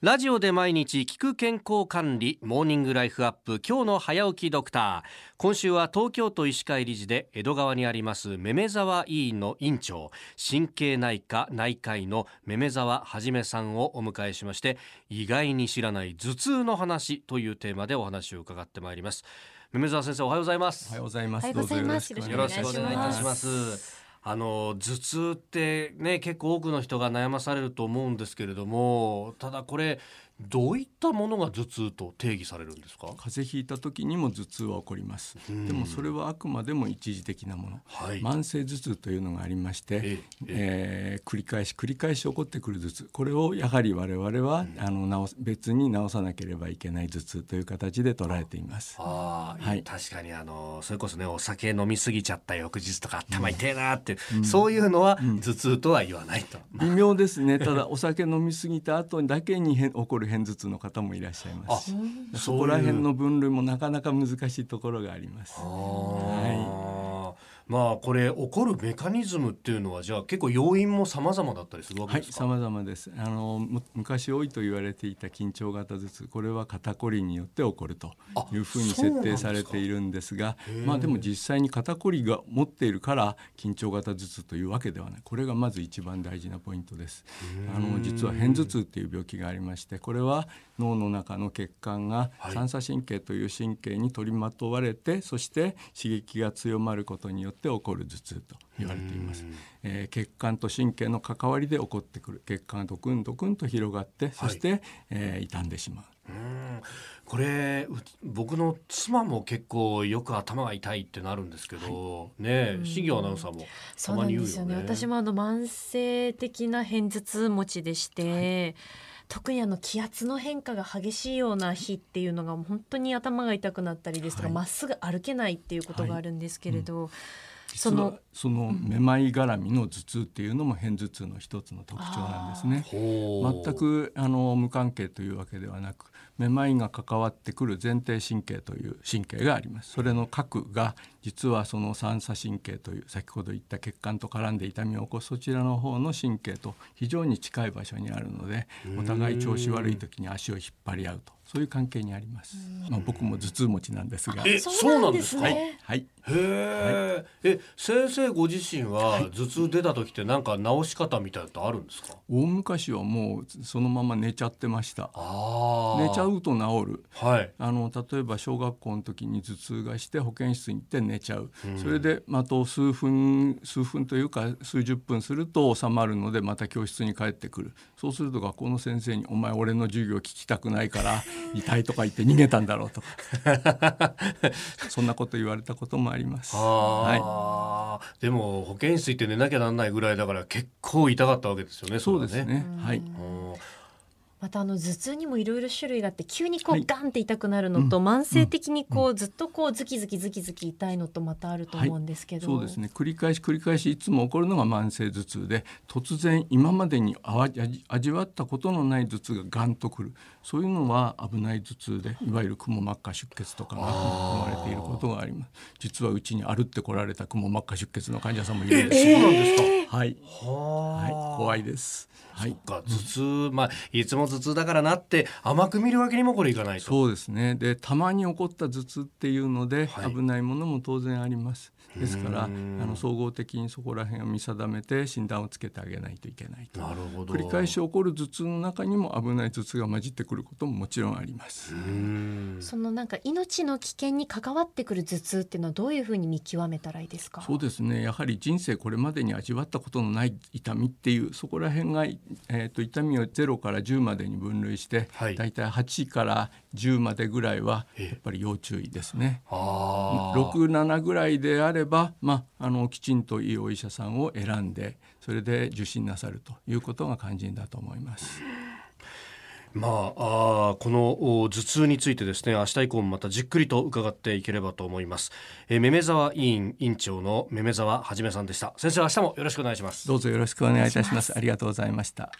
ラジオで毎日聞く健康管理モーニングライフアップ今日の早起きドクター。今週は東京都医師会理事で江戸川にありますめめ沢医院の院長。神経内科内科医のめめ沢はじめさんをお迎えしまして意外に知らない頭痛の話というテーマでお話を伺ってまいります。めめ沢先生おはようございます。おはようございます。よろしくお願いいたします。あの頭痛ってね結構多くの人が悩まされると思うんですけれどもただこれどういったものが頭痛と定義されるんですか？風邪ひいた時にも頭痛は起こります。でもそれはあくまでも一時的なもの。はい。慢性頭痛というのがありまして、ええー繰り返し繰り返し起こってくる頭痛。これをやはり我々は、あの治す別に治さなければいけない頭痛という形で捉えています。ああ、はい。確かにあのそれこそねお酒飲みすぎちゃった翌日とか頭痛いなって、そういうのは頭痛とは言わないと、微妙ですね。ただお酒飲み過ぎた後だけに変起こる片頭痛の方もいらっしゃいますし。あそこら辺の分類もなかなか難しいところがあります。あーまあこれ起こるメカニズムっていうのはじゃあ結構要因も様々だったりするわけはい、ですか、様々です。あのむ昔多いと言われていた緊張型頭痛、これは肩こりによって起こるというふうに設定されているんですが、まあでも実際に肩こりが持っているから緊張型頭痛というわけではない。これがまず一番大事なポイントです。あの実は片頭痛っていう病気がありまして、これは脳の中の血管がはい三叉神経という神経に取りまとわれて、そして刺激が強まることによって起こる頭痛と言われています。えー血管と神経の関わりで起こってくる。血管がドクンドクンと広がってそして、えー傷んでしまう。うん。これう僕の妻も結構よく頭が痛いってなるんですけど、ねえ新業アナウンサーもそうなたまに言うよね。んですよね。私もあの慢性的な片頭痛持ちでして、特にあの気圧の変化が激しいような日っていうのが本当に頭が痛くなったりですとか、はい。まっすぐ歩けないっていうことがあるんですけれど、実はそのめまい絡みの頭痛っていうのも片頭痛の一つの特徴なんですね。全くあの無関係というわけではなくめまいが関わってくる前庭神経という神経があります。それの核が実はその三叉神経という先ほど言った血管と絡んで痛みを起こすそちらの方の神経と非常に近い場所にあるのでお互い調子悪い時に足を引っ張り合うとそういう関係にあります、まあ、僕も頭痛持ちなんですが。えそうなんですか？ね。はい。へえ、え先生ご自身は頭痛出た時ってなんか治し方みたいなのあるんですか？大昔はもうそのまま寝ちゃってました。あ寝ちゃうと治る。はい。あの例えば小学校の時に頭痛がして保健室に行って寝ちゃう、それでまた数分数分というか数十分すると収まるのでまた教室に帰ってくる。そうすると学校の先生に「お前俺の授業聞きたくないから 痛い」とか言って逃げたんだろうと。かそんなこと言われたこともあります。はあー、でも保健室行って寝なきゃなんないぐらいだから結構痛かったわけですよねい、そうですね。はい。うんまたあの頭痛にもいろいろ種類があって急にこはい。うガンって痛くなるのと、慢性的にこうずっとこうズキズキズキズキ痛いのとまたあると思うんですけど、そうですね。繰り返し繰り返しいつも起こるのが慢性頭痛で突然今までにあわ味味わったことのない頭痛がガンとくる。そういうのは危ない頭痛でいわゆるくも膜下出血とかが含まれていることがあります。実はうちに歩ってこられたくも膜下出血の患者さんもいるんです。そうなんですか、はい、ははい、怖いです。はい。か。頭痛まあいつも頭痛だからなって甘く見るわけにもこれいかないと。そうですね。でたまに起こった頭痛っていうので、はい。危ないものも当然あります。ですからあうん。の総合的にそこら辺を見定めて診断をつけてあげないといけないとなるほど。繰り返し起こる頭痛の中にも危ない頭痛が混じってくることももちろんあります。うん。そのなんか命の危険に関わってくる頭痛っていうのはどういうふうに見極めたらいいですか？そうですね。やはり人生これまでに味わったことのない痛みっていうそこら辺が、えー、と痛みを0から10までに分類して、はいだいたい8から10までぐらいはええやっぱり要注意ですね。あー67ぐらいであれば、まあ、あのきちんといいお医者さんを選んでそれで受診なさるということが肝心だと思います。まああーこのお頭痛についてですね明日以降もまたじっくりと伺っていければと思います、えー、めめ沢委員委員長のめめ沢はじめさんでした先生明日もよろしくお願いしますどうぞよろしくお願いいたします。ありがとうございました。